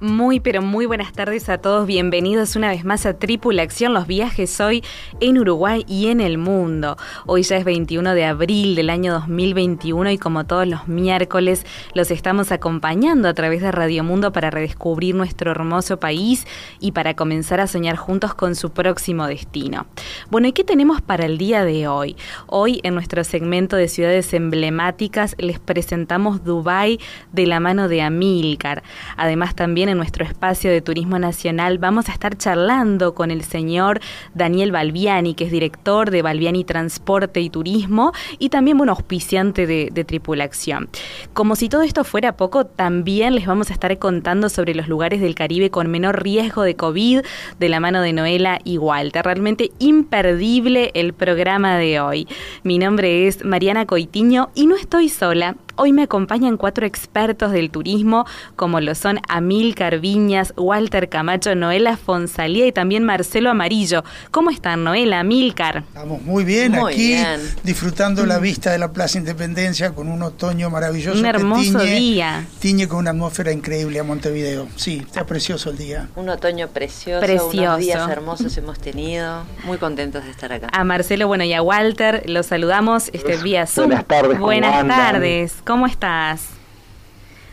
Muy, pero muy buenas tardes a todos. Bienvenidos una vez más a Tripulación, los viajes hoy en Uruguay y en el mundo. Hoy ya es 21 de abril del año 2021 y como todos los miércoles los estamos acompañando a través de Radio Mundo para redescubrir nuestro hermoso país y para comenzar a soñar juntos con su próximo destino. Bueno, ¿y qué tenemos para el día de hoy? Hoy en nuestro segmento de ciudades emblemáticas les presentamos Dubai de la mano de Amilcar. Además también en nuestro espacio de turismo nacional vamos a estar charlando con el señor Daniel Balbiani, que es director de Balbiani Transporte y Turismo y también, bueno, auspiciante de, de tripulación. Como si todo esto fuera poco, también les vamos a estar contando sobre los lugares del Caribe con menor riesgo de COVID de la mano de Noela y Walter. Realmente imperdible el programa de hoy. Mi nombre es Mariana Coitiño y no estoy sola. Hoy me acompañan cuatro expertos del turismo, como lo son Amílcar Viñas, Walter Camacho, Noela Fonsalía y también Marcelo Amarillo. ¿Cómo están, Noela, Amílcar? Estamos muy bien aquí, disfrutando la vista de la Plaza Independencia con un otoño maravilloso. Un hermoso día. Tiñe con una atmósfera increíble a Montevideo. Sí, está precioso el día. Un otoño precioso, precioso. unos días hermosos hemos tenido. Muy contentos de estar acá. A Marcelo, bueno, y a Walter los saludamos este vía Zoom. Buenas tardes. Buenas tardes. ¿Cómo estás?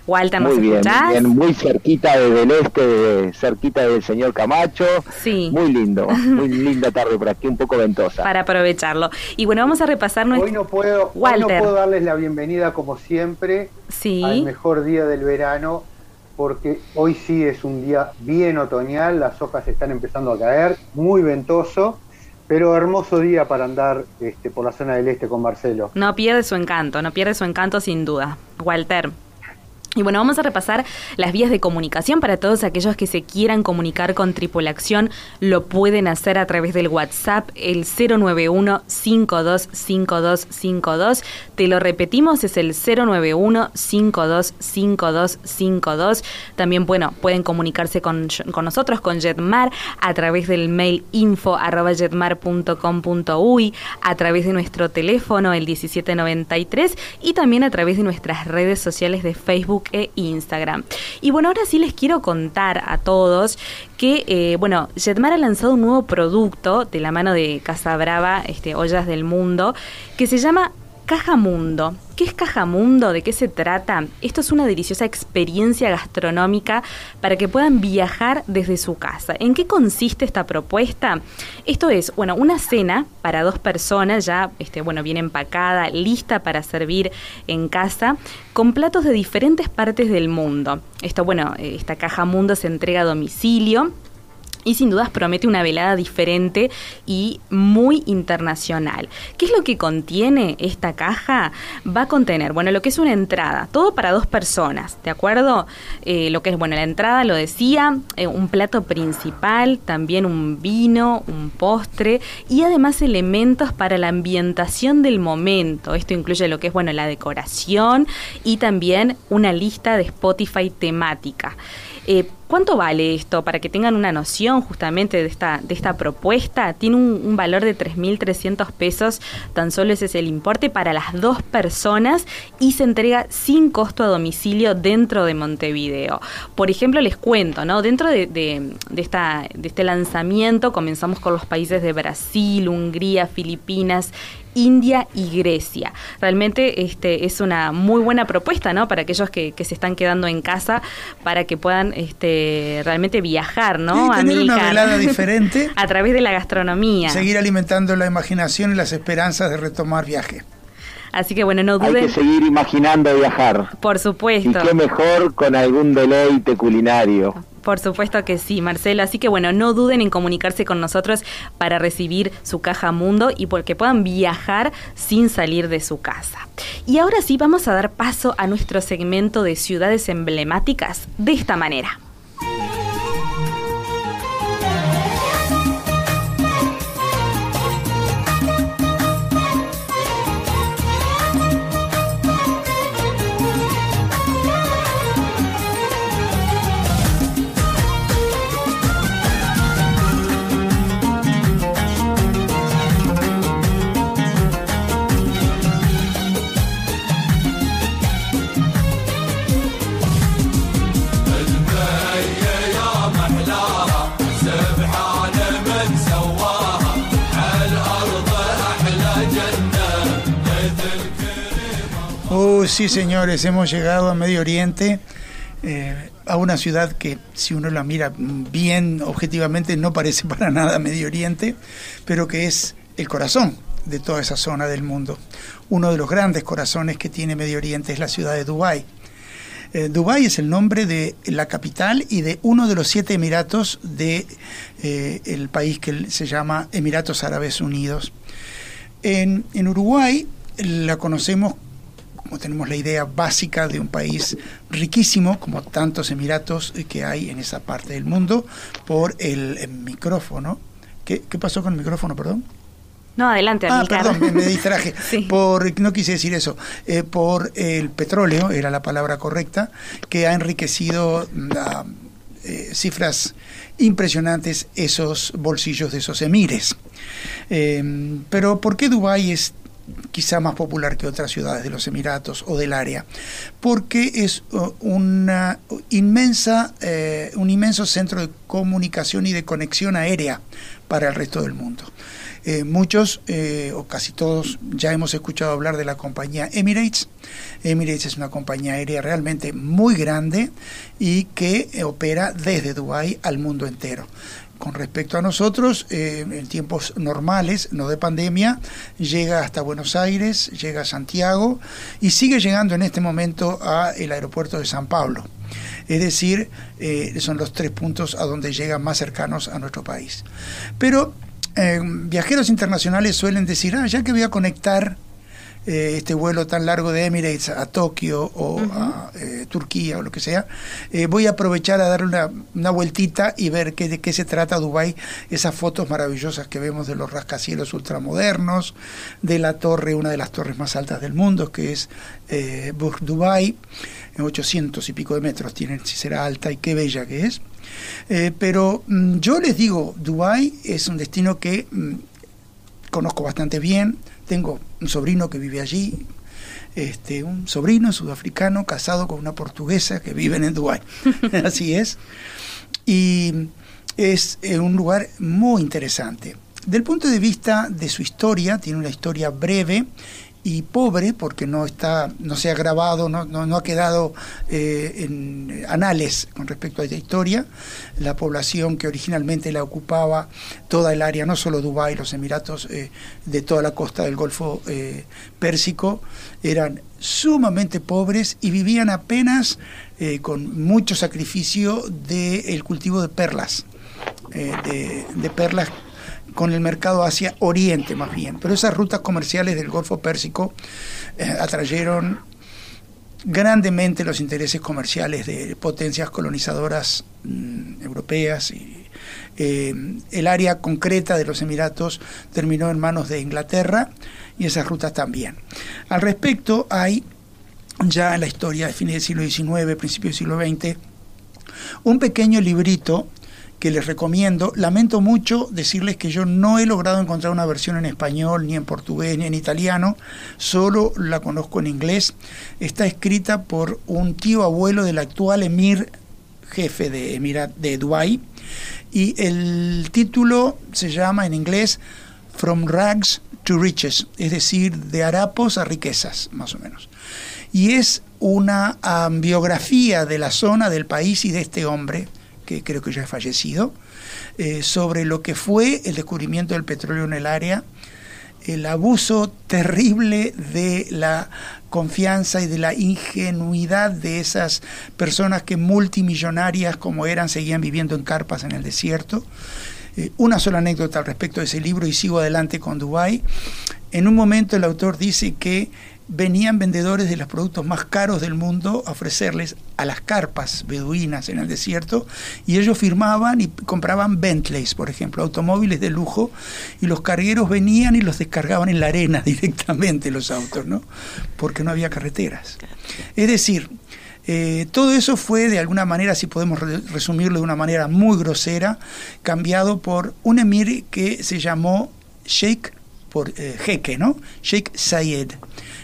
Walter, ¿nos muy bien, escuchás? bien, muy cerquita desde el este, cerquita del señor Camacho. Sí. Muy lindo, muy linda tarde por aquí, un poco ventosa. Para aprovecharlo. Y bueno, vamos a repasar nuestro... Hoy no puedo, hoy no Walter. puedo darles la bienvenida como siempre Sí. al mejor día del verano porque hoy sí es un día bien otoñal, las hojas están empezando a caer, muy ventoso, pero hermoso día para andar este, por la zona del este con Marcelo. No pierde su encanto, no pierde su encanto sin duda. Walter. Y bueno, vamos a repasar las vías de comunicación para todos aquellos que se quieran comunicar con Tripulación. Lo pueden hacer a través del WhatsApp, el 091-525252. Te lo repetimos, es el 091-525252. También, bueno, pueden comunicarse con, con nosotros, con Jetmar, a través del mail info jetmar.com.uy, a través de nuestro teléfono, el 1793, y también a través de nuestras redes sociales de Facebook e Instagram. Y bueno, ahora sí les quiero contar a todos que, eh, bueno, Jetmar ha lanzado un nuevo producto de la mano de Casa Brava, este, Ollas del Mundo, que se llama Caja Mundo. ¿Qué es Caja Mundo? ¿De qué se trata? Esto es una deliciosa experiencia gastronómica para que puedan viajar desde su casa. ¿En qué consiste esta propuesta? Esto es, bueno, una cena para dos personas, ya, este, bueno, bien empacada, lista para servir en casa, con platos de diferentes partes del mundo. Esto, bueno, esta Caja Mundo se entrega a domicilio y sin dudas promete una velada diferente y muy internacional. ¿Qué es lo que contiene esta caja? Va a contener, bueno, lo que es una entrada, todo para dos personas, ¿de acuerdo? Eh, lo que es, bueno, la entrada, lo decía, eh, un plato principal, también un vino, un postre y además elementos para la ambientación del momento. Esto incluye lo que es, bueno, la decoración y también una lista de Spotify temática. Eh, ¿Cuánto vale esto? Para que tengan una noción justamente de esta, de esta propuesta, tiene un, valor de 3.300 pesos, tan solo ese es el importe para las dos personas y se entrega sin costo a domicilio dentro de Montevideo. Por ejemplo, les cuento, ¿no? Dentro de, de, de esta, de este lanzamiento comenzamos con los países de Brasil, Hungría, Filipinas, India y Grecia. Realmente este, es una muy buena propuesta, ¿no? Para aquellos que, que se están quedando en casa, para que puedan este, realmente viajar, ¿no? Tener una velada diferente. A través de la gastronomía. Seguir alimentando la imaginación y las esperanzas de retomar viaje. Así que bueno, no Hay duden, que seguir imaginando viajar. por Y supuesto. qué mejor con algún deleite culinario. Por supuesto que sí, Marcelo. Así que bueno, no duden en comunicarse con nosotros para recibir su caja mundo y porque puedan viajar sin salir de su casa. Y ahora sí vamos a dar paso a nuestro segmento de ciudades emblemáticas de esta manera. Sí, señores, hemos llegado a Medio Oriente, eh, a una ciudad que si uno la mira bien objetivamente no parece para nada Medio Oriente, pero que es el corazón de toda esa zona del mundo. Uno de los grandes corazones que tiene Medio Oriente es la ciudad de Dubái. Eh, Dubái es el nombre de la capital y de uno de los siete emiratos del de, eh, país que se llama Emiratos Árabes Unidos. En, en Uruguay la conocemos tenemos la idea básica de un país riquísimo, como tantos Emiratos que hay en esa parte del mundo, por el, micrófono. ¿Qué, pasó con el micrófono, perdón? No, adelante. Ah, perdón, me, distraje. Por, no quise decir eso. Eh, por el petróleo, era la palabra correcta, que ha enriquecido a eh, cifras impresionantes esos bolsillos de esos emires. Eh, pero ¿por qué Dubái es quizá más popular que otras ciudades de los Emiratos o del área, porque es uh, una inmensa, eh, un inmenso centro de comunicación y de conexión aérea para el resto del mundo. Eh, muchos, eh, o casi todos, ya hemos escuchado hablar de la compañía Emirates. Emirates es una compañía aérea realmente muy grande y que opera desde Dubái al mundo entero. Con respecto a nosotros, eh, en tiempos normales, no de pandemia, llega hasta Buenos Aires, llega a Santiago y sigue llegando en este momento al aeropuerto de San Pablo. Es decir, eh, son los tres puntos a donde llegan más cercanos a nuestro país. Pero eh, viajeros internacionales suelen decir, ah, ya que voy a conectar eh, este vuelo tan largo de Emirates a Tokio o a eh, Turquía o lo que sea, eh, voy a aprovechar a darle una, una, vueltita y ver qué, de qué se trata Dubái, esas fotos maravillosas que vemos de los rascacielos ultramodernos, de la torre, una de las torres más altas del mundo, que es Burj Dubai, 800 y pico de metros tiene, si será alta y qué bella que es. pero mm, yo les digo, Dubái es un destino que mm, conozco bastante bien, tengo un sobrino que vive allí, este, un sobrino sudafricano casado con una portuguesa que viven en Dubái. Así es. Y es eh, un lugar muy interesante. Del punto de vista de su historia, tiene una historia breve y pobre porque no está no se ha grabado no, no, ha quedado eh, en anales con respecto a esta historia. La población que originalmente la ocupaba toda el área no solo Dubái los Emiratos eh, de toda la costa del Golfo eh, Pérsico eran sumamente pobres y vivían apenas con mucho sacrificio del cultivo de perlas de, de perlas con el mercado hacia Oriente más bien. Pero esas rutas comerciales del Golfo Pérsico eh, atrayeron grandemente los intereses comerciales de potencias colonizadoras mm, europeas y eh, el área concreta de los Emiratos terminó en manos de Inglaterra y esas rutas también. Al respecto hay ya en la historia de fines del siglo XIX, principios del siglo XX, un pequeño librito que les recomiendo. Lamento mucho decirles que yo no he logrado encontrar una versión en español, ni en portugués, ni en italiano, solo la conozco en inglés. Está escrita por un tío abuelo del actual emir jefe de Emirat de Dubái y el título se llama en inglés From Rags to Riches, es decir, de harapos a riquezas, más o menos. Y es una biografía de la zona, del país y de este hombre, que creo que ya ha fallecido, eh, sobre lo que fue el descubrimiento del petróleo en el área el abuso terrible de la confianza y de la ingenuidad de esas personas que multimillonarias como eran seguían viviendo en carpas en el desierto. Eh, una sola anécdota al respecto de ese libro y sigo adelante con Dubái. En un momento el autor dice que venían vendedores de los productos más caros del mundo a ofrecerles a las carpas beduinas en el desierto y ellos firmaban y compraban Bentleys, por ejemplo, automóviles de lujo y los cargueros venían y los descargaban en la arena directamente los autos, ¿no? Porque no había carreteras. Es decir, eh, todo eso fue de alguna manera, si podemos resumirlo de una manera muy grosera, cambiado por un emir que se llamó Sheikh por eh, ¿no? Sheikh Zayed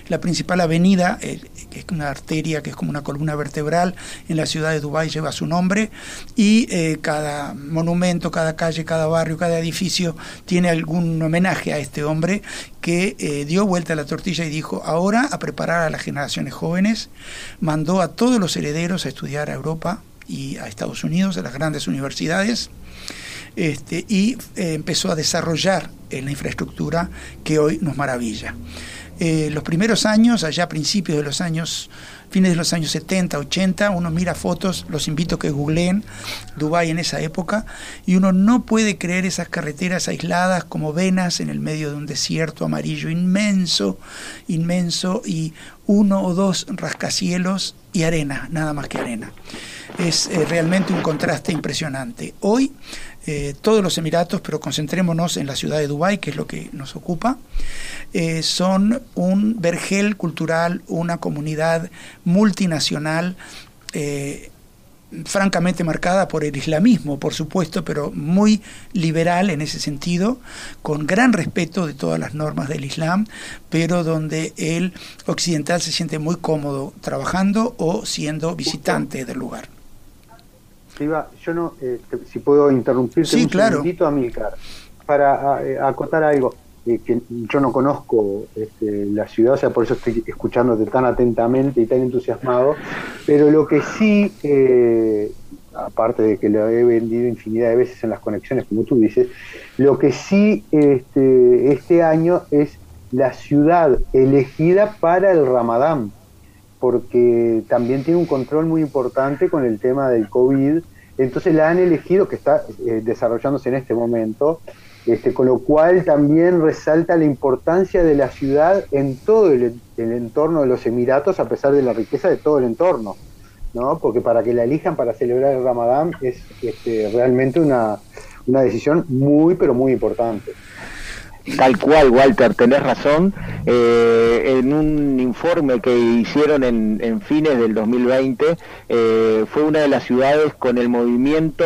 la principal avenida, eh, que es una arteria, que es como una columna vertebral en la ciudad de Dubái, lleva su nombre, y eh, cada monumento, cada calle, cada barrio, cada edificio tiene algún homenaje a este hombre que eh, dio vuelta a la tortilla y dijo, ahora a preparar a las generaciones jóvenes, mandó a todos los herederos a estudiar a Europa y a Estados Unidos, a las grandes universidades, este, y empezó a desarrollar la infraestructura que hoy nos maravilla. Eh, los primeros años, allá a principios de los años, fines de los años 70, 80, uno mira fotos, los invito a que googleen Dubái en esa época, y uno no puede creer esas carreteras aisladas como venas en el medio de un desierto amarillo inmenso, inmenso, y uno o dos rascacielos y arena, nada más que arena. Es eh, realmente un contraste impresionante. Hoy eh, todos los Emiratos, pero concentrémonos en la ciudad de Dubái, que es lo que nos ocupa, eh, son un vergel cultural, una comunidad multinacional. Eh, francamente marcada por el islamismo, por supuesto, pero muy liberal en ese sentido, con gran respeto de todas las normas del Islam, pero donde el occidental se siente muy cómodo trabajando o siendo visitante del lugar yo no, eh, si puedo interrumpirte sí, un claro. segundito, Amilcar, para eh, acotar algo. Eh, que yo no conozco este, la ciudad, o sea, por eso estoy escuchándote tan atentamente y tan entusiasmado, pero lo que sí, aparte de que lo he vendido infinidad de veces en las conexiones, como tú dices, lo que sí este, este año es la ciudad elegida para el Ramadán porque también tiene un control muy importante con el tema del COVID. Entonces la han elegido, que está eh, desarrollándose en este momento, este, con lo cual también resalta la importancia de la ciudad en todo el, entorno de los Emiratos, a pesar de la riqueza de todo el entorno. ¿no? Porque para que la elijan para celebrar el Ramadán es este, realmente una, una decisión muy, pero muy importante. Tal cual, Walter, tenés razón. Eh, en un informe que hicieron en, fines del 2020, eh, fue una de las ciudades con el movimiento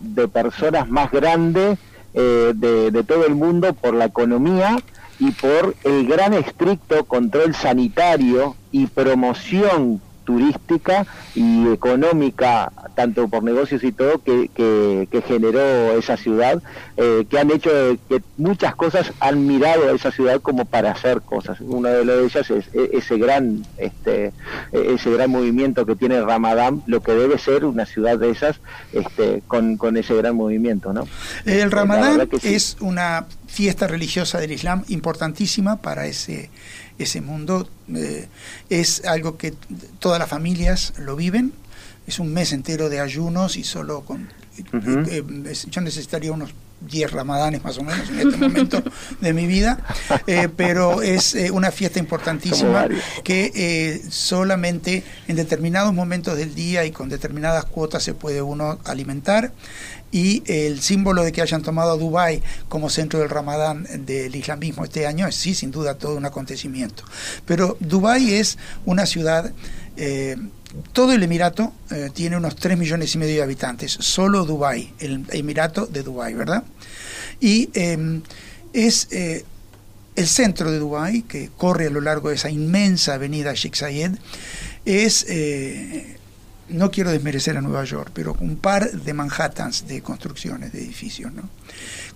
de personas más grande eh, de, de todo el mundo por la economía y por el gran estricto control sanitario y promoción turística y económica, tanto por negocios y todo, que, que, generó esa ciudad, eh, que han hecho que muchas cosas han mirado a esa ciudad como para hacer cosas. Una de ellas es ese gran, este, ese gran movimiento que tiene Ramadán, lo que debe ser una ciudad de esas, este, con, con ese gran movimiento, ¿no? El Ramadán es una fiesta religiosa del Islam importantísima para ese ese mundo eh, es algo que todas las familias lo viven. Es un mes entero de ayunos y solo con... Eh, eh, yo necesitaría unos 10 ramadanes más o menos en este momento de mi vida, pero es una fiesta importantísima que solamente en determinados momentos del día y con determinadas cuotas se puede uno alimentar y el símbolo de que hayan tomado a Dubái como centro del Ramadán del islamismo este año es sí, sin duda, todo un acontecimiento. Pero Dubái es una ciudad... Eh, todo el Emirato eh, tiene unos 3 millones y medio de habitantes, solo Dubái, el Emirato de Dubái, ¿verdad? Y em, es eh, el centro de Dubái, que corre a lo largo de esa inmensa avenida Sheikh Zayed, es no quiero desmerecer a Nueva York, pero un par de Manhattans de construcciones de edificios, ¿no?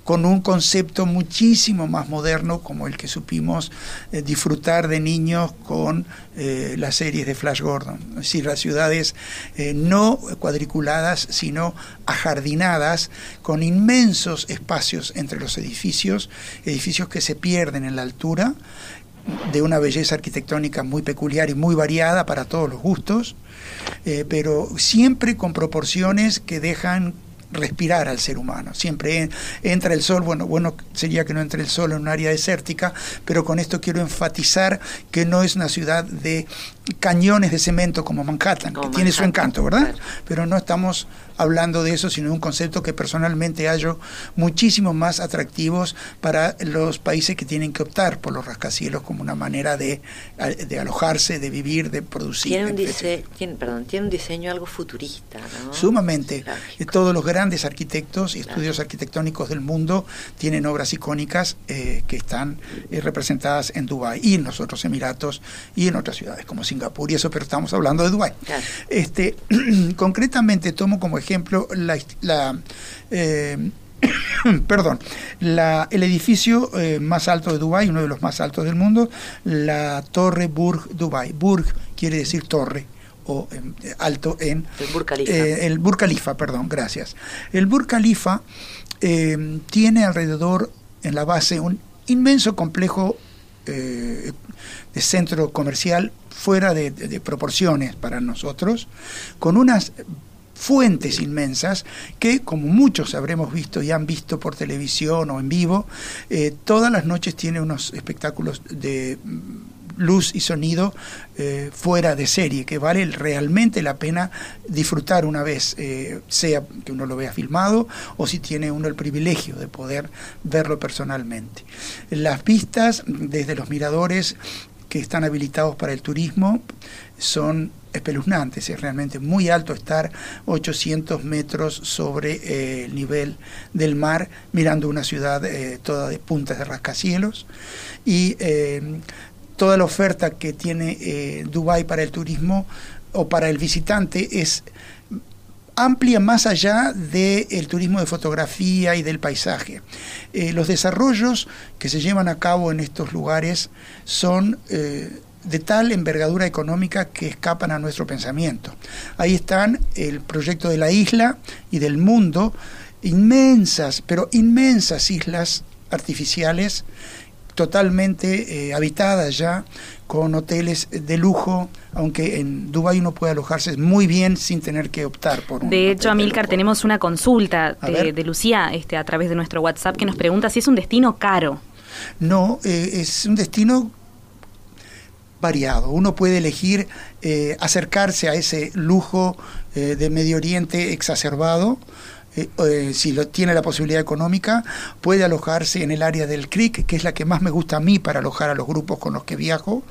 con un concepto muchísimo más moderno como el que supimos eh, disfrutar de niños con eh, las series de Flash Gordon. Es decir, las ciudades eh, no cuadriculadas, sino ajardinadas, con inmensos espacios entre los edificios, edificios que se pierden en la altura, de una belleza arquitectónica muy peculiar y muy variada para todos los gustos, pero siempre con proporciones que dejan respirar al ser humano. Siempre entra el sol, bueno, bueno sería que no entre el sol en un área desértica, pero con esto quiero enfatizar que no es una ciudad de cañones de cemento como Manhattan, que tiene su encanto, ¿verdad? Pero no estamos hablando de eso, sino de un concepto que personalmente hallo muchísimo más atractivos para los países que tienen que optar por los rascacielos como una manera de, alojarse, de vivir, de producir. Tiene un, diseño, perdón, tiene un diseño algo futurista, ¿no? Sumamente. Todos los grandes arquitectos y estudios arquitectónicos del mundo tienen obras icónicas eh, que están eh, representadas en Dubái y en los otros Emiratos y en otras ciudades como Singapur y eso, pero estamos hablando de Dubái. Este, concretamente tomo como ejemplo la, eh, perdón, el edificio eh, más alto de Dubái, uno de los más altos del mundo, la Torre Burj Dubai. Burj quiere decir torre o em, alto en el Burj Khalifa. Eh, el Burj Khalifa, perdón, gracias. El Burj Khalifa tiene alrededor en la base un inmenso complejo de centro comercial fuera de, proporciones para nosotros, con unas fuentes inmensas que, como muchos habremos visto y han visto por televisión o en vivo, eh, todas las noches tiene unos espectáculos de luz y sonido eh, fuera de serie, que vale realmente la pena disfrutar una vez, eh, sea que uno lo vea filmado o si tiene uno el privilegio de poder verlo personalmente. Las vistas desde los miradores que están habilitados para el turismo son espeluznantes, es realmente muy alto estar 800 metros sobre eh, el nivel del mar mirando una ciudad toda de puntas de rascacielos y toda la oferta que tiene Dubái para el turismo o para el visitante es amplia más allá del turismo de fotografía y del paisaje. los desarrollos que se llevan a cabo en estos lugares son de tal envergadura económica que escapan a nuestro pensamiento. Ahí están el proyecto de la isla y del mundo, inmensas, pero inmensas islas artificiales totalmente eh, habitadas ya con hoteles de lujo, aunque en Dubái uno puede alojarse muy bien sin tener que optar por un De hecho, Amílcar, tenemos una consulta de, Lucía este, a través de nuestro WhatsApp que nos pregunta si es un destino caro. No, eh, es un destino variado. Uno puede elegir eh, acercarse a ese lujo eh, de Medio Oriente exacerbado. Eh, si lo, tiene la posibilidad económica, puede alojarse en el área del Creek, que es la que más me gusta a mí para alojar a los grupos con los que viajo,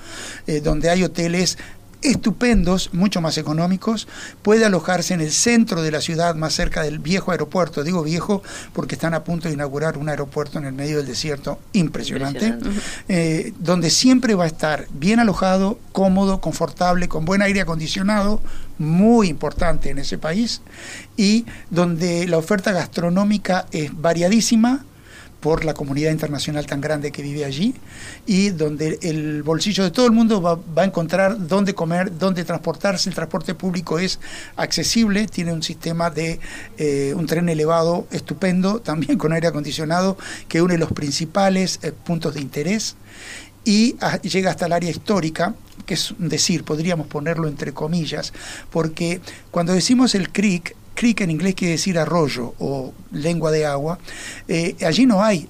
donde hay hoteles estupendos, mucho más económicos, puede alojarse en el centro de la ciudad, más cerca del viejo aeropuerto. Digo viejo porque están a punto de inaugurar un aeropuerto en el medio del desierto impresionante, eh, donde siempre va a estar bien alojado, cómodo, confortable, con buen aire acondicionado, muy importante en ese país, y donde la oferta gastronómica es variadísima, por la comunidad internacional tan grande que vive allí y donde el bolsillo de todo el mundo va, a encontrar dónde comer, dónde transportarse. El transporte público es accesible, tiene un sistema de eh, un tren elevado estupendo, también con aire acondicionado, que une los principales eh, puntos de interés y llega hasta el área histórica, que es decir, podríamos ponerlo entre comillas, porque cuando decimos el creek, creek en inglés quiere decir arroyo o lengua de agua. Eh, allí no hay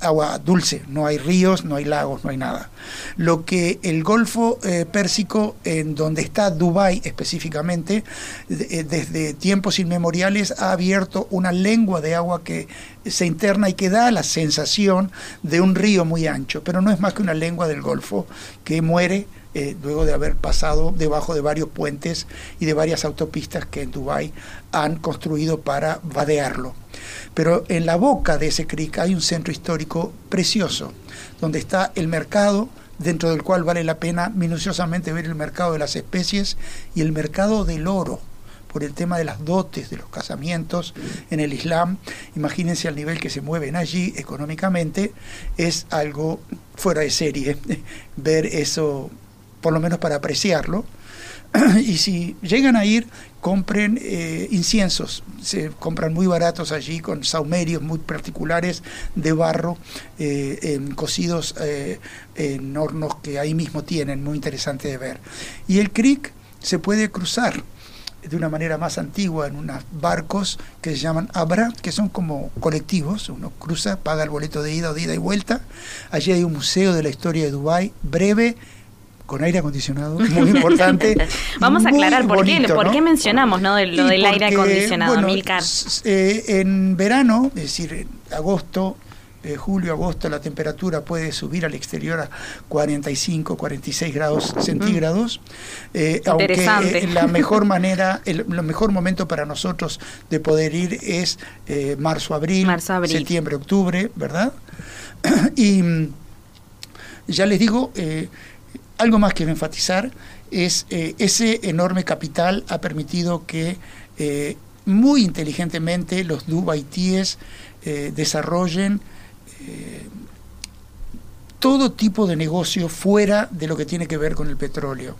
agua dulce, no hay ríos, no hay lagos, no hay nada. Lo que el Golfo eh, Pérsico, en donde está Dubái específicamente, eh, desde tiempos inmemoriales ha abierto una lengua de agua que se interna y que da la sensación de un río muy ancho, pero no es más que una lengua del Golfo que muere eh, luego de haber pasado debajo de varios puentes y de varias autopistas que en Dubái han construido para vadearlo. Pero en la boca de ese creek hay un centro histórico precioso, donde está el mercado, dentro del cual vale la pena minuciosamente ver el mercado de las especies y el mercado del oro por el tema de las dotes de los casamientos en el Islam. Imagínense al nivel que se mueven allí económicamente, es algo fuera de serie ver eso, por lo menos para apreciarlo. y si llegan a ir, compren eh, inciensos. Se compran muy baratos allí con saumerios muy particulares de barro, eh, cocidos eh, en hornos que ahí mismo tienen, muy interesante de ver. Y el creek se puede cruzar de una manera más antigua en unos barcos que se llaman Abra, que son como colectivos, uno cruza, paga el boleto de ida o de ida y vuelta. Allí hay un museo de la historia de Dubái, breve, con aire acondicionado, muy importante. Vamos a aclarar por, qué, por qué mencionamos ¿no? lo del aire acondicionado, Milcar. Eh, en verano, es decir, en agosto, eh, julio, agosto, la temperatura puede subir al exterior a 45, 46 grados centígrados. Eh, aunque la mejor manera, el, mejor momento para nosotros de poder ir es marzo, abril, septiembre, octubre, ¿verdad? y mm, ya les digo, algo más que enfatizar es eh, ese enorme capital ha permitido que eh, muy inteligentemente los Dubaitíes eh, desarrollen todo tipo de negocio fuera de lo que tiene que ver con el petróleo.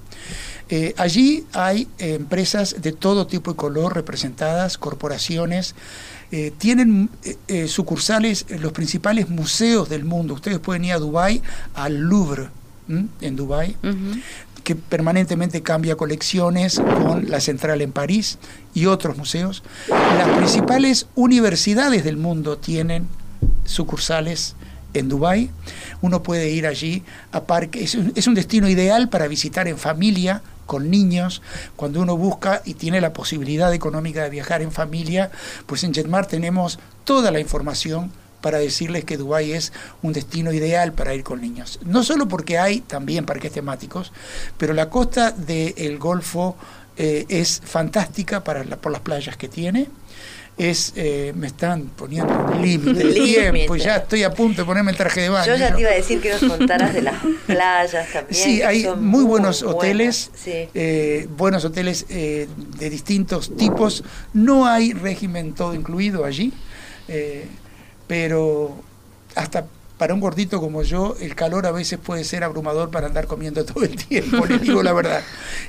allí hay empresas de todo tipo y color representadas, corporaciones, tienen sucursales en los principales museos del mundo. Ustedes pueden ir a Dubái, al Louvre, en Dubái, que permanentemente cambia colecciones con la central en París y otros museos. Las principales universidades del mundo tienen sucursales en Dubái. Uno puede ir allí a parque. Es un, es un, destino ideal para visitar en familia, con niños. Cuando uno busca y tiene la posibilidad económica de viajar en familia, pues en Jetmar tenemos toda la información para decirles que Dubái es un destino ideal para ir con niños. No solo porque hay también parques temáticos, pero la costa del Golfo eh, es fantástica para por las playas que tiene. Es, eh, me están poniendo un límite de tiempo, ya estoy a punto de ponerme el traje de baño. Yo ya te iba a decir que nos contaras de las playas también. Sí, hay muy, buenos hoteles, eh, buenos hoteles de distintos tipos. No hay régimen todo incluido allí pero hasta para un gordito como yo, el calor a veces puede ser abrumador para andar comiendo todo el tiempo, les digo la verdad.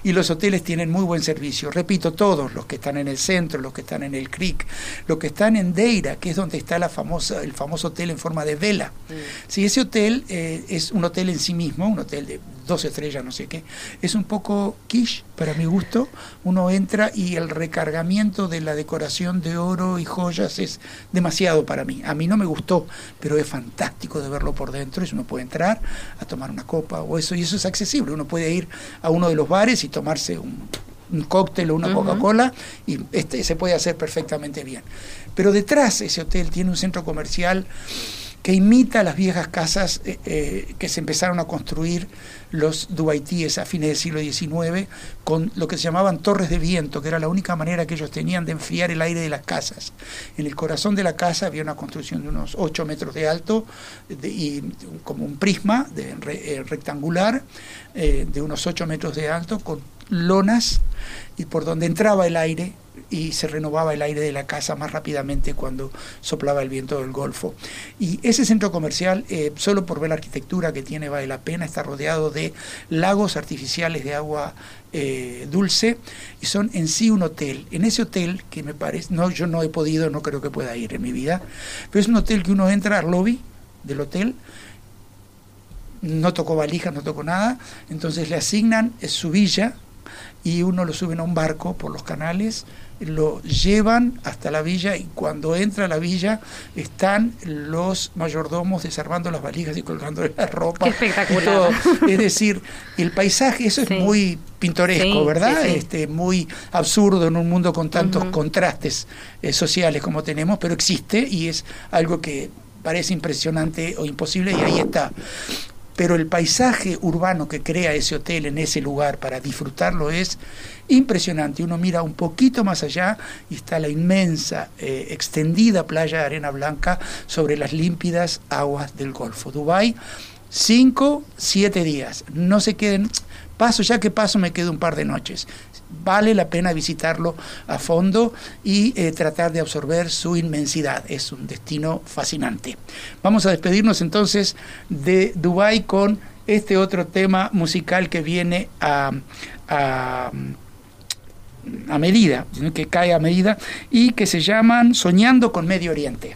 Y los hoteles tienen muy buen servicio. Repito, todos, los que están en el centro, los que están en el Creek, los que están en Deira, que es donde está la famosa, el famoso hotel en forma de vela. Mm. Sí, ese hotel eh, es un hotel en sí mismo, un hotel de dos estrellas, no sé qué. Es un poco quiche, para mi gusto. Uno entra y el recargamiento de la decoración de oro y joyas es demasiado para mí. A mí no me gustó, pero es fantástico de verlo por dentro. Y uno puede entrar a tomar una copa o eso, y eso es accesible. Uno puede ir a uno de los bares y tomarse un, cóctel o una Coca-Cola y este se puede hacer perfectamente bien. Pero detrás ese hotel tiene un centro comercial que imita las viejas casas eh, eh, que se empezaron a construir los dubaitíes a fines del siglo XIX con lo que se llamaban torres de viento, que era la única manera que ellos tenían de enfriar el aire de las casas. En el corazón de la casa había una construcción de unos 8 metros de alto y como un prisma eh, rectangular de unos 8 metros de alto con lonas y por donde entraba el aire y se renovaba el aire de la casa más rápidamente cuando soplaba el viento del Golfo. Y ese centro comercial, eh, solo por ver la arquitectura que tiene, vale la pena, está rodeado de lagos artificiales de agua eh, dulce y son en sí un hotel. En ese hotel, que me parece, no, yo no he podido, no creo que pueda ir en mi vida, pero es un hotel que uno entra al lobby del hotel, no tocó valijas, no tocó nada, entonces le asignan su villa, y uno lo suben a un barco por los canales, lo llevan hasta la villa y cuando entra a la villa están los mayordomos desarmando las valijas y colgando la ropa. espectacular. Es decir, el paisaje, eso es muy pintoresco, ¿verdad? Este, muy absurdo en un mundo con tantos contrastes eh, sociales como tenemos, pero existe y es algo que parece impresionante o imposible y ahí está pero el paisaje urbano que crea ese hotel en ese lugar para disfrutarlo es impresionante. Uno mira un poquito más allá y está la inmensa, eh, extendida playa de arena blanca sobre las límpidas aguas del Golfo. Dubái, cinco, siete días. No se queden paso, ya que paso me quedo un par de noches. Vale la pena visitarlo a fondo y eh, tratar de absorber su inmensidad. Es un destino fascinante. Vamos a despedirnos entonces de Dubái con este otro tema musical que viene a, a, a medida, que cae a medida, y que se llaman Soñando con Medio Oriente.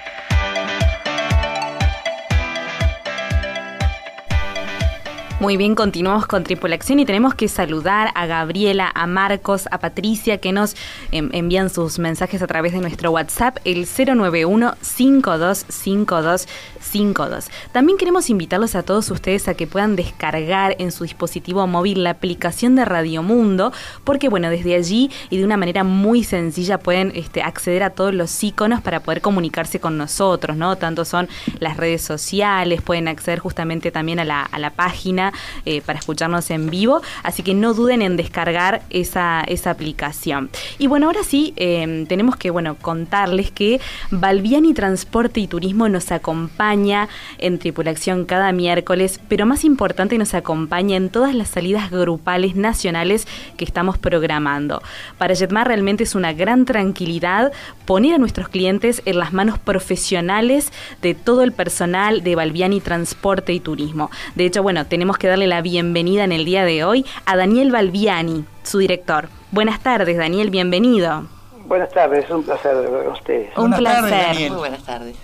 Muy bien, continuamos con Tripulación y tenemos que saludar a Gabriela, a Marcos, a Patricia que nos em, envían sus mensajes a través de nuestro WhatsApp, el 091 5252 52. También queremos invitarlos a todos ustedes a que puedan descargar en su dispositivo móvil la aplicación de Radio Mundo, porque bueno, desde allí y de una manera muy sencilla pueden este, acceder a todos los iconos para poder comunicarse con nosotros, ¿no? Tanto son las redes sociales, pueden acceder justamente también a la, a la página eh, para escucharnos en vivo, así que no duden en descargar esa, esa aplicación. Y bueno, ahora sí, em, tenemos que bueno, contarles que Balbiani Transporte y Turismo nos acompaña en Tripulación cada miércoles, pero más importante nos acompaña en todas las salidas grupales nacionales que estamos programando. Para Jetmar realmente es una gran tranquilidad poner a nuestros clientes en las manos profesionales de todo el personal de Balbiani Transporte y Turismo. De hecho, bueno, tenemos que darle la bienvenida en el día de hoy a Daniel Balbiani, su director. Buenas tardes, Daniel, bienvenido. Buenas tardes, un placer ver a ustedes. Un placer. Muy buenas tardes.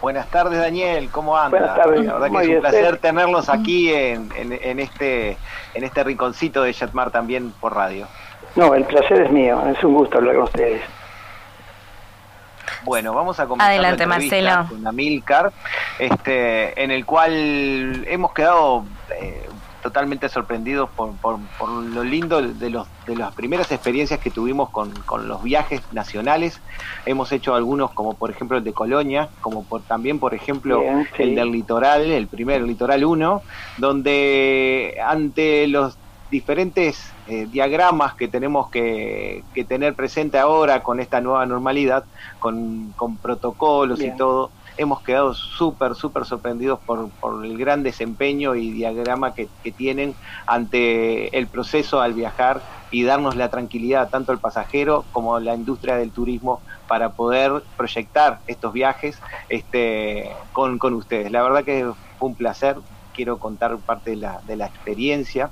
Buenas tardes, Daniel. ¿Cómo anda? Buenas tardes. La verdad que es un placer tenerlos aquí en, este en este rinconcito de Jetmar también por radio. No, el placer es mío. Es un gusto hablar con ustedes. Bueno, vamos a comenzar Adelante, Marcelo. con Amilcar, este, en el cual hemos quedado eh, totalmente sorprendidos por, por, lo lindo de, los, de las primeras experiencias que tuvimos con, los viajes nacionales. Hemos hecho algunos, como por ejemplo el de Colonia, como por, también, por ejemplo, el del Litoral, el primer Litoral 1, donde ante los diferentes eh, diagramas que tenemos que, tener presente ahora con esta nueva normalidad, con, protocolos y todo, hemos quedado súper, súper sorprendidos por, el gran desempeño y diagrama que, tienen ante el proceso al viajar y darnos la tranquilidad tanto al pasajero como la industria del turismo para poder proyectar estos viajes este, con, con ustedes. La verdad que fue un placer, quiero contar parte de la, de la experiencia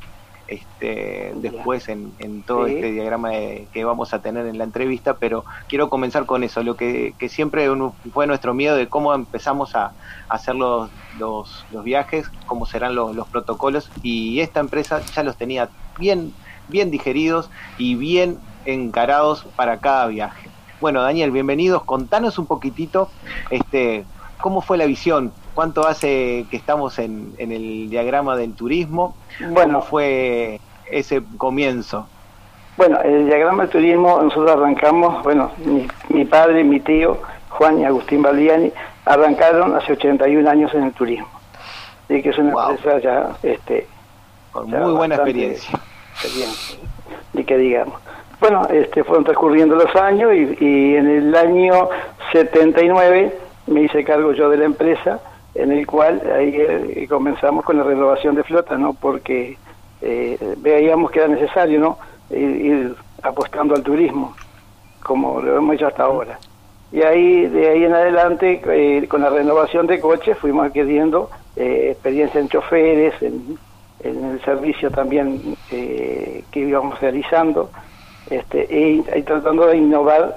este, después en, todo este diagrama que vamos a tener en la entrevista, pero quiero comenzar con eso, lo que, siempre fue nuestro miedo de cómo empezamos a, hacer los, los, viajes, cómo serán los, protocolos, y esta empresa ya los tenía bien, bien digeridos y bien encarados para cada viaje. Bueno, Daniel, bienvenidos. Contanos un poquitito este, cómo fue la visión cuánto hace que estamos en, el diagrama del turismo. Bueno, ¿Cómo fue ese comienzo? Bueno, el diagrama del turismo nosotros arrancamos, bueno, mi, padre, mi tío, Juan y Agustín Baldiani, arrancaron hace 81 años en el turismo. Y que es una empresa ya, este, con muy buena experiencia. Y que digamos. Bueno, este, fueron transcurriendo los años y, y en el año 79 me hice cargo yo de la empresa, en el cual ahí eh, comenzamos con la renovación de flota, ¿no? Porque eh, veíamos que era necesario, ¿no? Ir, apostando al turismo, como lo hemos hecho hasta ahora. Y ahí, de ahí en adelante, eh, con la renovación de coches, fuimos adquiriendo experiencia en choferes, en, el servicio también que íbamos realizando, este, y, tratando de innovar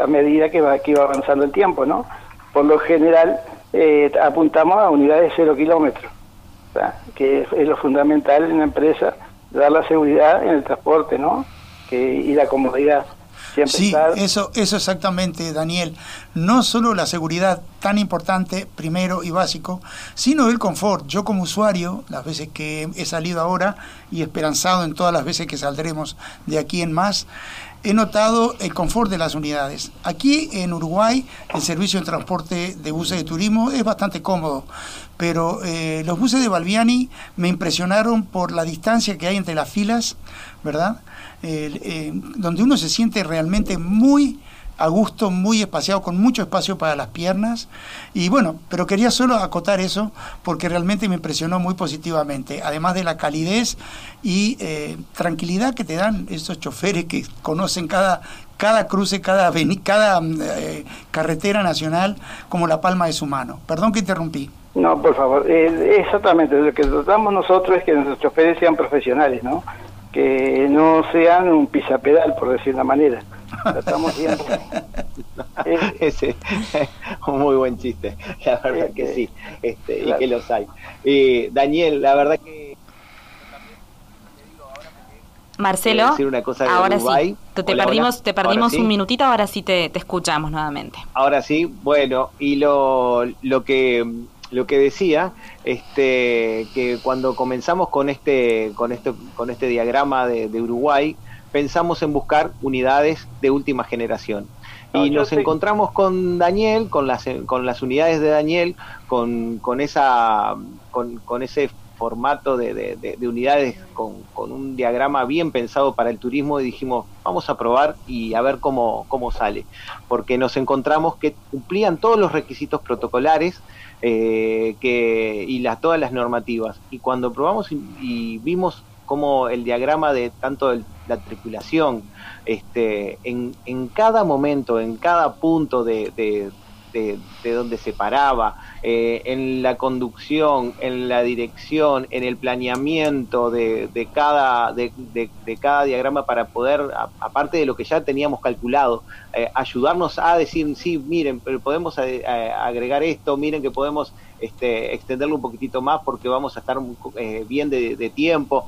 a medida que, va, que iba avanzando el tiempo, ¿no? por lo general eh, apuntamos a unidades de cero kilómetros, que es, lo fundamental en la empresa, dar la seguridad en el transporte ¿no? que, y la comodidad. Sí, eso, eso exactamente, Daniel. No solo la seguridad tan importante, primero y básico, sino el confort. Yo como usuario, las veces que he salido ahora y esperanzado en todas las veces que saldremos de aquí en más, he notado el confort de las unidades. Aquí en Uruguay el servicio de transporte de buses de turismo es bastante cómodo, pero eh, los buses de Balbiani me impresionaron por la distancia que hay entre las filas, ¿verdad? Eh, donde uno se siente realmente muy a gusto, muy espaciado, con mucho espacio para las piernas. Y bueno, pero quería solo acotar eso porque realmente me impresionó muy positivamente, además de la calidez y eh, tranquilidad que te dan esos choferes que conocen cada, cada cruce, cada, cada eh, carretera nacional como la palma de su mano. Perdón que interrumpí. No, por favor, eh, exactamente, lo que tratamos nosotros es que nuestros choferes sean profesionales, ¿no? Que no sean un pisapedal, por decir una manera estamos viendo. Ese, un muy buen chiste, la verdad que sí, este, y que los hay. Eh, Daniel, la verdad que... Marcelo, ahora sí, te, perdimos, te perdimos un minutito, ahora sí te, te, escuchamos nuevamente. Ahora sí, bueno, y lo, lo que lo que decía, este, que cuando comenzamos con este, con este, con este diagrama de, de Uruguay, pensamos en buscar unidades de última generación. y nos encontramos con Daniel, con las, con las unidades de Daniel, con, con, esa, con, con ese formato de, de, unidades con, con, un diagrama bien pensado para el turismo y dijimos, vamos a probar y a ver cómo, cómo sale. Porque nos encontramos que cumplían todos los requisitos protocolares eh, que, y las, todas las normativas. Y cuando probamos y vimos como el diagrama de tanto la tripulación, este, en, en, cada momento, en cada punto de, de, donde se paraba, eh, en la conducción, en la dirección, en el planeamiento de, cada, de, cada diagrama para poder, aparte de lo que ya teníamos calculado, eh, ayudarnos a decir, sí, miren, pero podemos eh, agregar esto, miren que podemos este, extenderlo un poquitito más porque vamos a estar bien de, tiempo.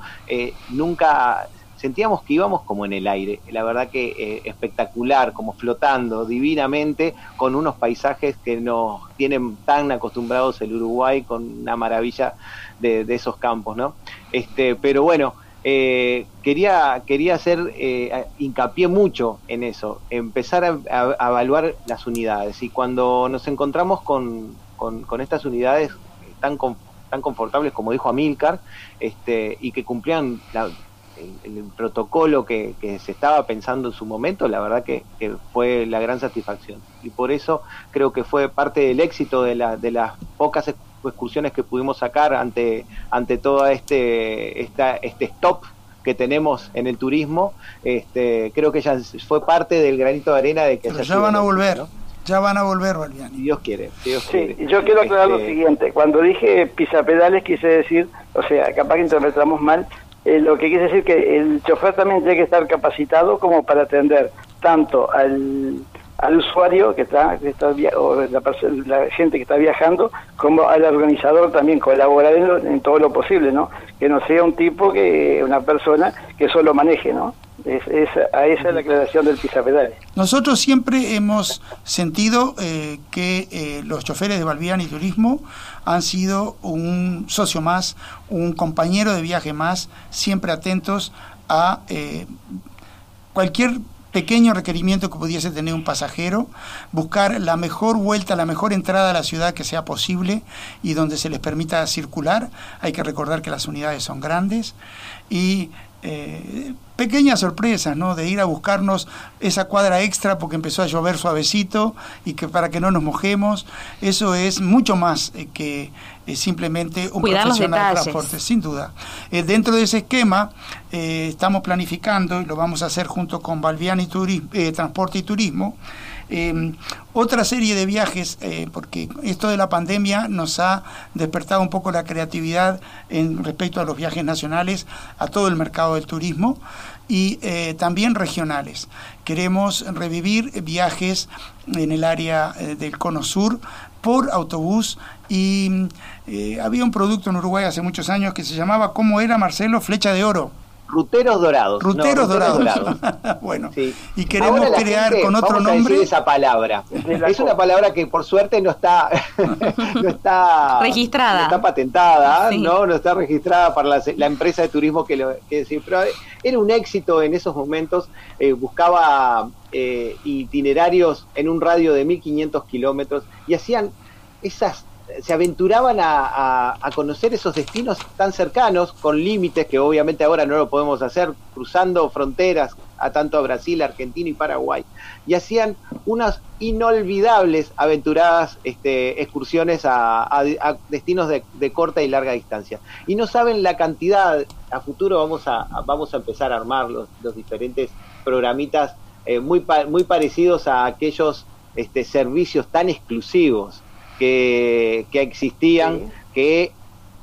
Nunca sentíamos que íbamos como en el aire, la verdad que eh, espectacular, como flotando divinamente con unos paisajes que nos tienen tan acostumbrados el Uruguay con una maravilla de, esos campos, ¿no? Este, pero bueno, quería, quería hacer hincapié mucho en eso, empezar a, evaluar las unidades y cuando nos encontramos con, con, estas unidades tan, tan confortables como dijo Amilcar, este, y que cumplían el, protocolo que, se estaba pensando en su momento, la verdad que, fue la gran satisfacción. Y por eso creo que fue parte del éxito de, la, de las pocas excursiones que pudimos sacar ante, ante todo este, esta, este stop que tenemos en el turismo, este, creo que ya fue parte del granito de arena de que... Pero ya van a volver. Ya van a volver, Valviani. Dios quiere, Dios sí, yo quiero aclarar lo este, siguiente. Cuando dije pisapedales quise decir, o sea, capaz que interpretamos mal, eh, lo que quise decir que el chofer también tiene que estar capacitado como para atender tanto al, al usuario que está, que está o la, la, gente que está viajando, como al organizador también colaborar en, en, todo lo posible, ¿no? Que no sea un tipo que, una persona que solo maneje, ¿no? Es, a esa es la aclaración del pisapedales. Nosotros siempre hemos sentido eh, que eh, los choferes de Balbiani Turismo han sido un socio más, un compañero de viaje más, siempre atentos a eh, cualquier pequeño requerimiento que pudiese tener un pasajero, buscar la mejor vuelta, la mejor entrada a la ciudad que sea posible y donde se les permita circular. Hay que recordar que las unidades son grandes y eh, pequeñas sorpresas, ¿no? De ir a buscarnos esa cuadra extra porque empezó a llover suavecito y que para que no nos mojemos, eso es mucho más eh, que eh, simplemente un profesional de transporte, sin duda. dentro de ese esquema estamos planificando y lo vamos a hacer junto con Balbiani Transporte y Turismo Em, otra serie de viajes, eh, porque esto de la pandemia nos ha despertado un poco la creatividad en respecto a los viajes nacionales, a todo el mercado del turismo y eh, también regionales. Queremos revivir viajes en el área eh, del Cono Sur por autobús y había un producto en Uruguay hace muchos años que se llamaba, ¿cómo era Marcelo? Flecha de Oro. Ruteros Dorados. Ruteros, dorados. bueno, y queremos crear con otro nombre. esa palabra. Es una palabra que por suerte no está, no está registrada. está patentada, ¿no? No está registrada para la, empresa de turismo que lo que pero era un éxito en esos momentos. Eh, buscaba eh, itinerarios en un radio de 1500 kilómetros y hacían esas se aventuraban a, conocer esos destinos tan cercanos, con límites que obviamente ahora no lo podemos hacer, cruzando fronteras a tanto a Brasil, Argentina y Paraguay, y hacían unas inolvidables aventuradas este, excursiones a, destinos de, corta y larga distancia. Y no saben la cantidad, a futuro vamos a, vamos a empezar a armar los, diferentes programitas eh, muy, muy parecidos a aquellos este, servicios tan exclusivos que, existían, que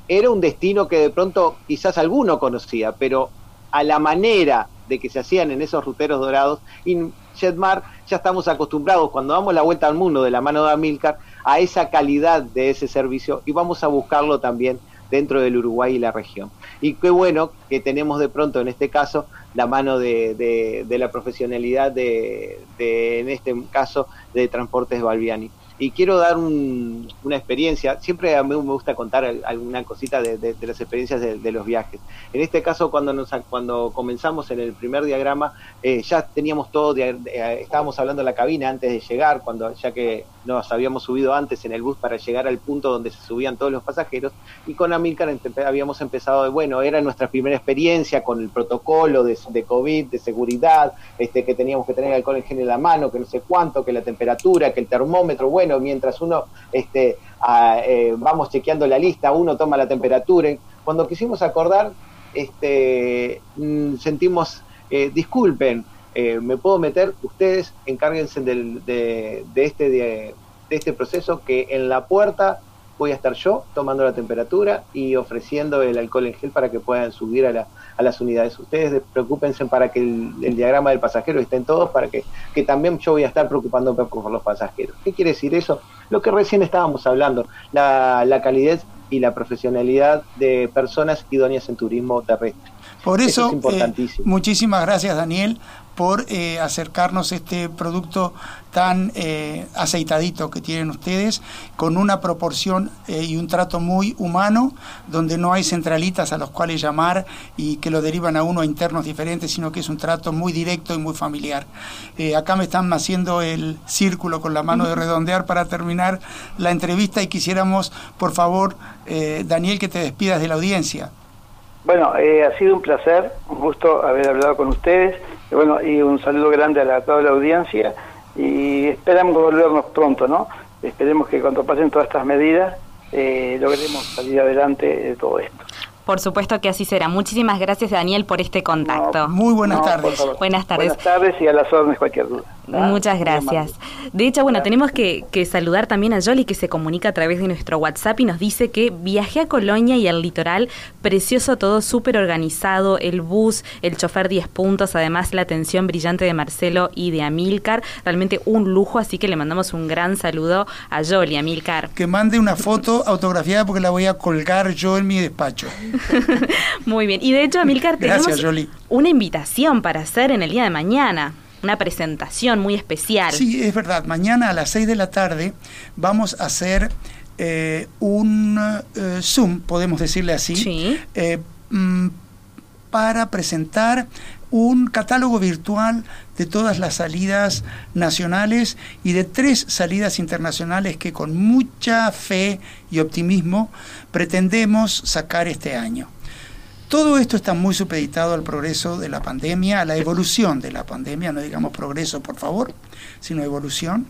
era un destino que de pronto quizás alguno conocía, pero a la manera de que se hacían en esos ruteros dorados, y Jetmar ya estamos acostumbrados cuando damos la vuelta al mundo de la mano de Amilcar a esa calidad de ese servicio y vamos a buscarlo también dentro del Uruguay y la región. Y qué bueno que tenemos de pronto en este caso la mano de, la profesionalidad de, de, en este caso, de Transportes Balbiani y quiero dar una experiencia, siempre a mí me gusta contar alguna cosita de, las experiencias de, los viajes. En este caso, cuando, nos, cuando comenzamos en el primer diagrama, eh, ya teníamos todo, eh, estábamos hablando de la cabina antes de llegar, cuando ya que nos habíamos subido antes en el bus para llegar al punto donde se subían todos los pasajeros, y con Amilcar habíamos empezado, de, bueno, era nuestra primera experiencia con el protocolo de, COVID, de seguridad, este, que teníamos que tener alcohol en gel en la mano, que no sé cuánto, que la temperatura, que el termómetro, bueno, mientras uno este, eh, vamos chequeando la lista, uno toma la temperatura. Cuando quisimos acordar, este, mm, sentimos, eh, disculpen, eh, me puedo meter, ustedes encárguense de, este, de este proceso que en la puerta voy a estar yo tomando la temperatura y ofreciendo el alcohol en gel para que puedan subir a, las unidades. Ustedes preocúpense para que el, diagrama del pasajero estén todos, para que, también yo voy a estar preocupándome por los pasajeros. ¿Qué quiere decir eso? Lo que recién estábamos hablando, la, la calidez y la profesionalidad de personas idóneas en turismo terrestre. Por eso, eh, muchísimas gracias Daniel por eh, acercarnos este producto tan eh, aceitadito que tienen ustedes, con una proporción y un trato muy humano, donde no hay centralitas a los cuales llamar y que lo derivan a uno a internos diferentes, sino que es un trato muy directo y muy familiar. acá me están haciendo el círculo con la mano de redondear para terminar la entrevista y quisiéramos, por favor, Daniel, que te despidas de la audiencia. Bueno, eh, ha sido un placer, un gusto haber hablado con ustedes. Y bueno, y un saludo grande a, toda la audiencia y esperamos volvernos pronto, ¿no? Esperemos que cuando pasen todas estas medidas eh, logremos salir adelante de todo esto. Por supuesto que así será. Muchísimas gracias, Daniel, por este contacto. Muy buenas tardes. Buenas tardes. Buenas tardes y a las órdenes cualquier duda. Muchas gracias. De hecho, bueno, tenemos que, saludar también a Jolly que se comunica a través de nuestro WhatsApp y nos dice que viajé a Colonia y al litoral, precioso todo, súper organizado, el bus, el chofer 10 puntos, además la atención brillante de Marcelo y de Amilcar, realmente un lujo, así que le mandamos un gran saludo a Jolly, Amilcar. Que mande una foto autografiada porque la voy a colgar yo en mi despacho. Muy bien, y de hecho, Amilcar, tenemos una invitación para hacer en el día de mañana una presentación muy especial. Sí, es verdad. Mañana a las 6 de la tarde vamos a hacer eh, un eh, Zoom, podemos decirle así, eh, mm, para presentar un catálogo virtual de todas las salidas nacionales y de tres salidas internacionales que con mucha fe y optimismo pretendemos sacar este año. Todo esto está muy supeditado al progreso de la pandemia, a la evolución de la pandemia, no digamos progreso, por favor, sino evolución,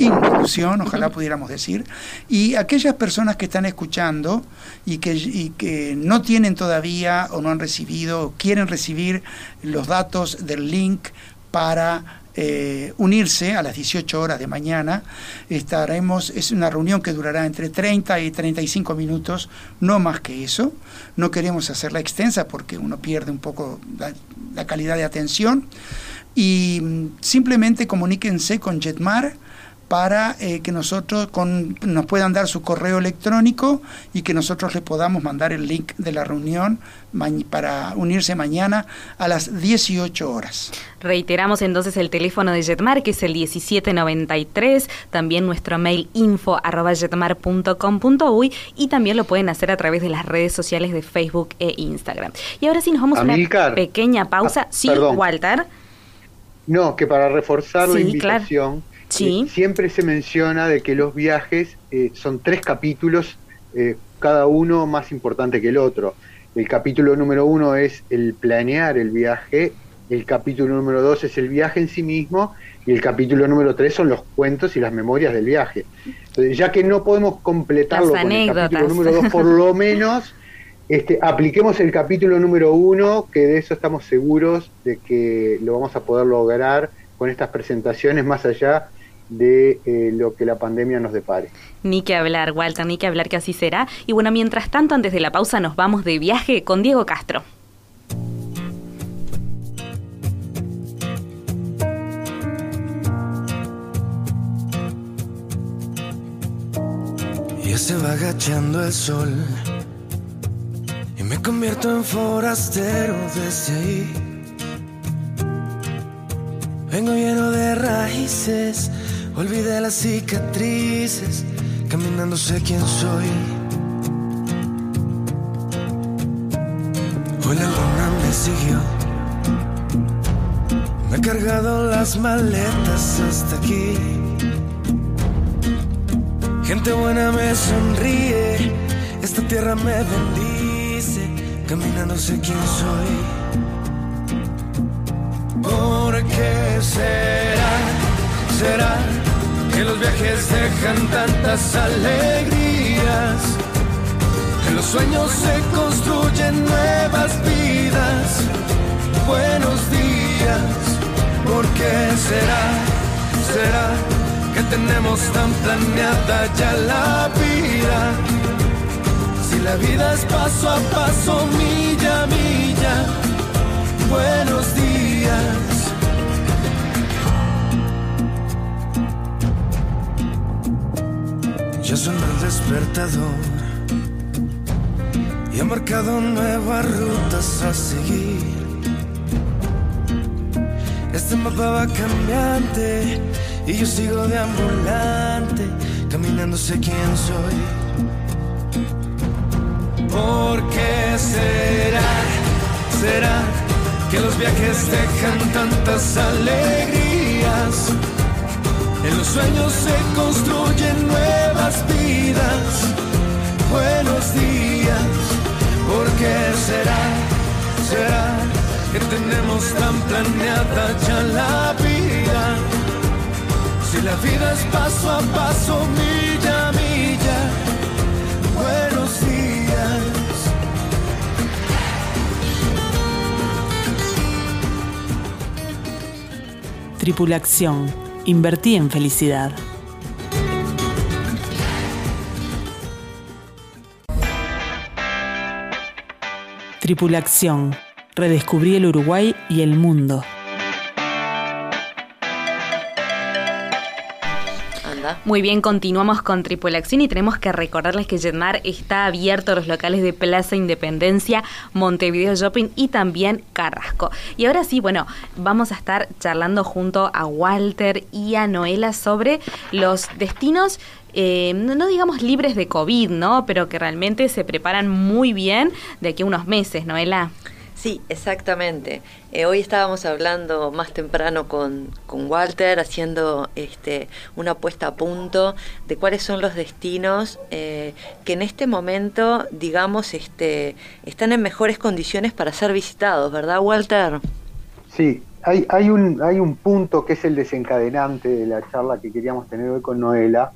involución, ojalá pudiéramos decir. Y aquellas personas que están escuchando y que, y que no tienen todavía o no han recibido o quieren recibir los datos del link para eh, unirse a las 18 horas de mañana. Estaremos, es una reunión que durará entre 30 y 35 minutos, no más que eso. No queremos hacerla extensa porque uno pierde un poco la calidad de atención. Y mm, simplemente comuníquense con Jetmar para eh, que nosotros con, nos puedan dar su correo electrónico y que nosotros les podamos mandar el link de la reunión para unirse mañana a las 18 horas. Reiteramos entonces el teléfono de Jetmar, que es el 1793, también nuestro mail info arroba jetmar.com.uy y también lo pueden hacer a través de las redes sociales de Facebook e Instagram. Y ahora sí nos vamos a una pequeña pausa. Ah, sí, Walter. No, que para reforzar la invitación, Sí. siempre se menciona de que los viajes eh, son tres capítulos, eh, cada uno más importante que el otro. El capítulo número uno es el planear el viaje, el capítulo número dos es el viaje en sí mismo y el capítulo número tres son los cuentos y las memorias del viaje. Entonces, ya que no podemos completarlo con el capítulo número dos, por lo menos este, apliquemos el capítulo número uno, que de eso estamos seguros de que lo vamos a poder lograr con estas presentaciones más allá de eh, lo que la pandemia nos depare. Ni que hablar, Walter, ni que hablar que así será. Y bueno, mientras tanto, antes de la pausa, nos vamos de viaje con Diego Castro. Ya se va agachando el sol y me convierto en forastero desde ahí. Vengo lleno de raíces Olvidé las cicatrices, caminando sé quién soy. Hoy la luna me siguió, me ha cargado las maletas hasta aquí. Gente buena me sonríe, esta tierra me bendice, caminando sé quién soy. ¿Por qué será? Que los viajes dejan tantas alegrías. En los sueños se construyen nuevas vidas. Buenos días, ¿por qué será? ¿Será que tenemos tan planeada ya la vida? Si la vida es paso a paso, milla a milla. Buenos días. Ya suena el despertador y ha marcado nuevas rutas a seguir. Este mapa va cambiante y yo sigo de ambulante, caminando sé quién soy. ¿Por qué será? ¿Será que los viajes dejan tantas alegrías? En los sueños se construyen nuevas vidas. Buenos días, ¿por qué será? ¿Será que tenemos tan planeada ya la vida? Si la vida es paso a paso, milla a milla. Buenos días. Tripulación. Invertí en felicidad. Tripulación. Redescubrí el Uruguay y el mundo. Muy bien, continuamos con Tripulación y tenemos que recordarles que Jetmar está abierto a los locales de Plaza Independencia, Montevideo Shopping y también Carrasco. Y ahora sí, bueno, vamos a estar charlando junto a Walter y a Noela sobre los destinos eh, no, digamos libres de COVID, ¿no? Pero que realmente se preparan muy bien de aquí a unos meses, Noela. Sí, exactamente. Eh, hoy estábamos hablando más temprano con, con, Walter, haciendo este, una puesta a punto de cuáles son los destinos eh, que en este momento, digamos, este, están en mejores condiciones para ser visitados, ¿verdad, Walter? Sí, hay, hay, un, hay un punto que es el desencadenante de la charla que queríamos tener hoy con Noela,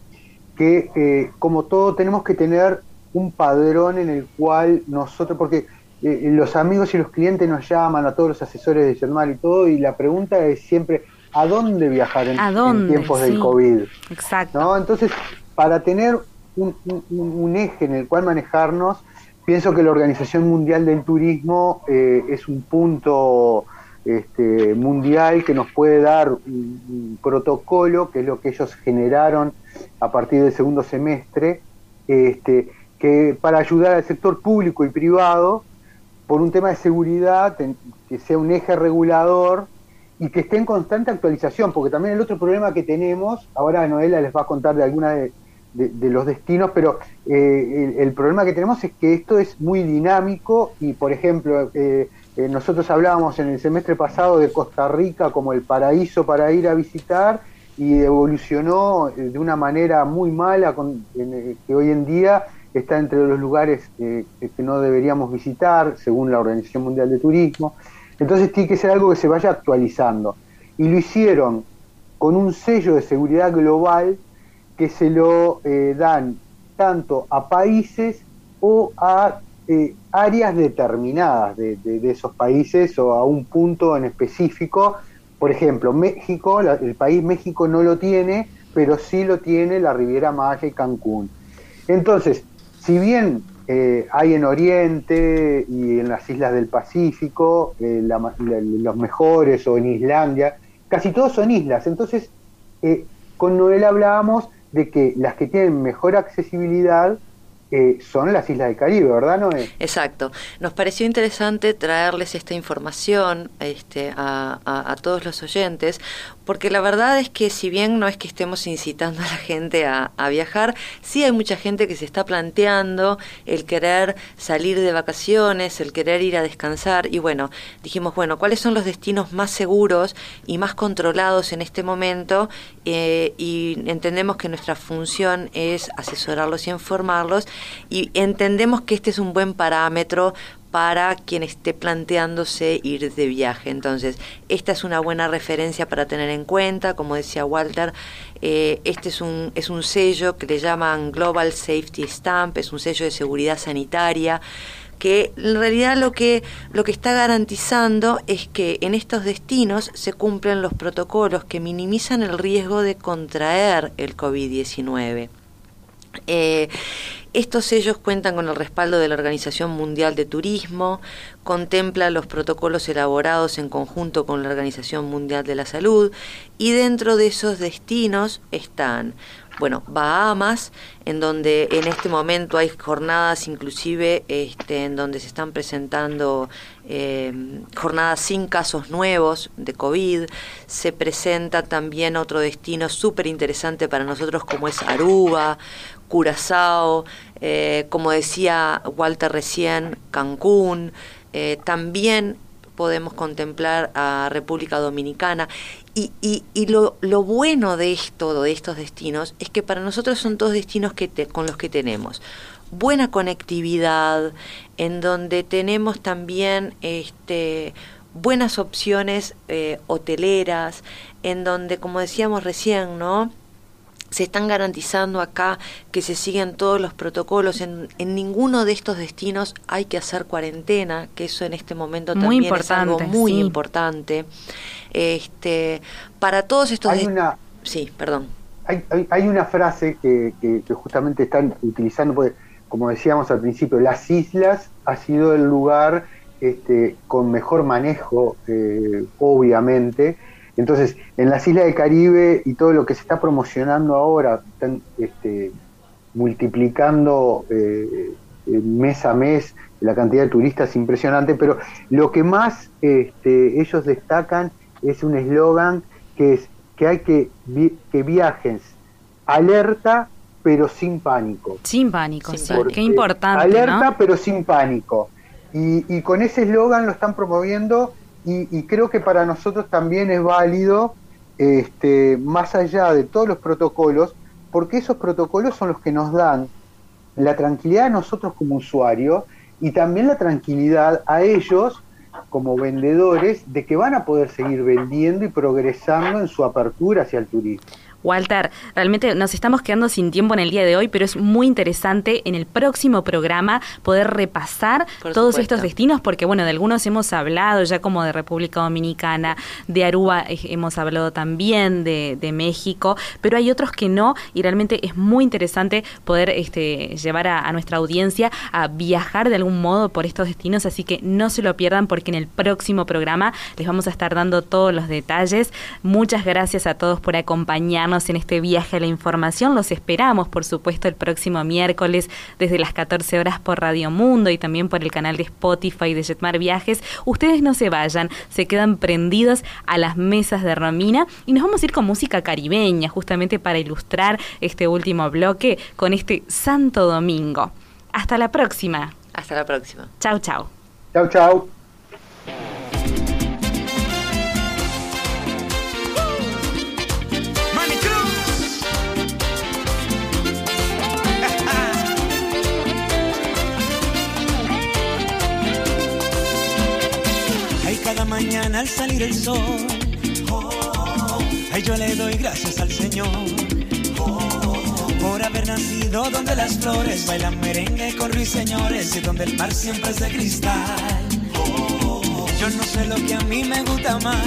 que eh, como todo tenemos que tener un padrón en el cual nosotros, porque eh, los amigos y los clientes nos llaman, a todos los asesores de Germán y todo, y la pregunta es siempre, ¿a dónde viajar en, tiempos del COVID? Exacto. ¿No? Entonces, para tener un, eje en el cual manejarnos, pienso que la Organización Mundial del Turismo eh, es un punto este, mundial que nos puede dar un, protocolo, que es lo que ellos generaron a partir del segundo semestre, este, que para ayudar al sector público y privado, por un tema de seguridad, que sea un eje regulador y que esté en constante actualización, porque también el otro problema que tenemos, ahora Noela les va a contar de alguna de, los destinos, pero eh, el, problema que tenemos es que esto es muy dinámico y, por ejemplo, eh, eh, nosotros hablábamos en el semestre pasado de Costa Rica como el paraíso para ir a visitar y evolucionó de una manera muy mala con, que hoy en día está entre los lugares que no deberíamos visitar según la Organización Mundial de Turismo. Entonces tiene que ser algo que se vaya actualizando. Y lo hicieron con un sello de seguridad global que se lo eh, dan tanto a países o a eh, áreas determinadas de, esos países o a un punto en específico. Por ejemplo, México, el país México no lo tiene, pero sí lo tiene la Riviera Maya y Cancún. Entonces, si bien eh, hay en Oriente y en las islas del Pacífico eh, los mejores o en Islandia, casi todos son islas. Entonces, con Noel hablábamos de que las que tienen mejor accesibilidad son las islas del Caribe, ¿verdad, Noé? Exacto. Nos pareció interesante traerles esta información este, a, todos los oyentes, porque la verdad es que si bien no es que estemos incitando a la gente a, viajar, sí hay mucha gente que se está planteando el querer salir de vacaciones, el querer ir a descansar, y bueno, dijimos, bueno, ¿cuáles son los destinos más seguros y más controlados en este momento? Eh, y entendemos que nuestra función es asesorarlos y informarlos y entendemos que este es un buen parámetro para quien esté planteándose ir de viaje. Entonces, esta es una buena referencia para tener en cuenta, como decía Walter, eh, este es un, es un sello que le llaman Global Safety Stamp, es un sello de seguridad sanitaria que en realidad lo que, lo que está garantizando es que en estos destinos se cumplen los protocolos que minimizan el riesgo de contraer el COVID-19. Eh, estos sellos cuentan con el respaldo de la Organización Mundial de Turismo, contempla los protocolos elaborados en conjunto con la Organización Mundial de la Salud y dentro de esos destinos están, bueno, Bahamas, en donde en este momento hay jornadas inclusive este, en donde se están presentando eh, jornadas sin casos nuevos de COVID. Se presenta también otro destino súper interesante para nosotros como es Aruba, Curazao, eh, como decía Walter recién, Cancún, eh, también podemos contemplar a República Dominicana. Y, lo, bueno de esto, de estos destinos, es que para nosotros son todos destinos que con los que tenemos buena conectividad, en donde tenemos también este, buenas opciones eh, hoteleras, en donde, como decíamos recién, ¿no? Se están garantizando acá que se siguen todos los protocolos. En, en, ninguno de estos destinos hay que hacer cuarentena, que eso en este momento también es algo muy importante. Este, para todos estos... Hay una, sí, perdón. Hay, hay, una frase que, que, justamente están utilizando, porque, como decíamos al principio, las islas ha sido el lugar este, con mejor manejo, eh, obviamente, entonces, en las islas del Caribe y todo lo que se está promocionando ahora, están este, multiplicando eh, eh, mes a mes la cantidad de turistas impresionante, pero lo que más este, ellos destacan es un eslogan que es que hay que, que viajes alerta pero sin pánico. Sin pánico, sí, qué importante. Alerta pero sin pánico. Y, y con ese eslogan lo están promoviendo y, creo que para nosotros también es válido, este, más allá de todos los protocolos, porque esos protocolos son los que nos dan la tranquilidad a nosotros como usuarios y también la tranquilidad a ellos como vendedores de que van a poder seguir vendiendo y progresando en su apertura hacia el turismo. Walter, realmente nos estamos quedando sin tiempo en el día de hoy, pero es muy interesante en el próximo programa poder repasar todos estos destinos, porque bueno, de algunos hemos hablado ya como de República Dominicana, de Aruba eh, hemos hablado también, de, México, pero hay otros que no, y realmente es muy interesante poder este, llevar a, a nuestra audiencia a viajar de algún modo por estos destinos, así que no se lo pierdan porque en el próximo programa les vamos a estar dando todos los detalles. Muchas gracias a todos por acompañarnos en este viaje a la información. Los esperamos, por supuesto, el próximo miércoles desde las 14 horas por Radio Mundo y también por el canal de Spotify de Jetmar Viajes. Ustedes no se vayan, se quedan prendidos a las mesas de Romina y nos vamos a ir con música caribeña, justamente para ilustrar este último bloque con este Santo Domingo. Hasta la próxima. Hasta la próxima. Chau, chau. Chau, chau. Al salir el sol. Oh, yo le doy gracias al Señor por haber nacido donde las flores bailan merengue con ruiseñores y donde el mar siempre es de cristal. yo no sé lo que a mí me gusta más,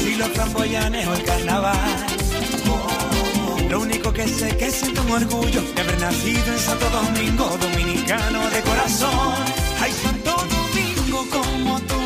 si los framboyanes o el carnaval. Lo único que sé que siento un orgullo de haber nacido en Santo Domingo, dominicano de corazón. Ay, Santo Domingo, como tú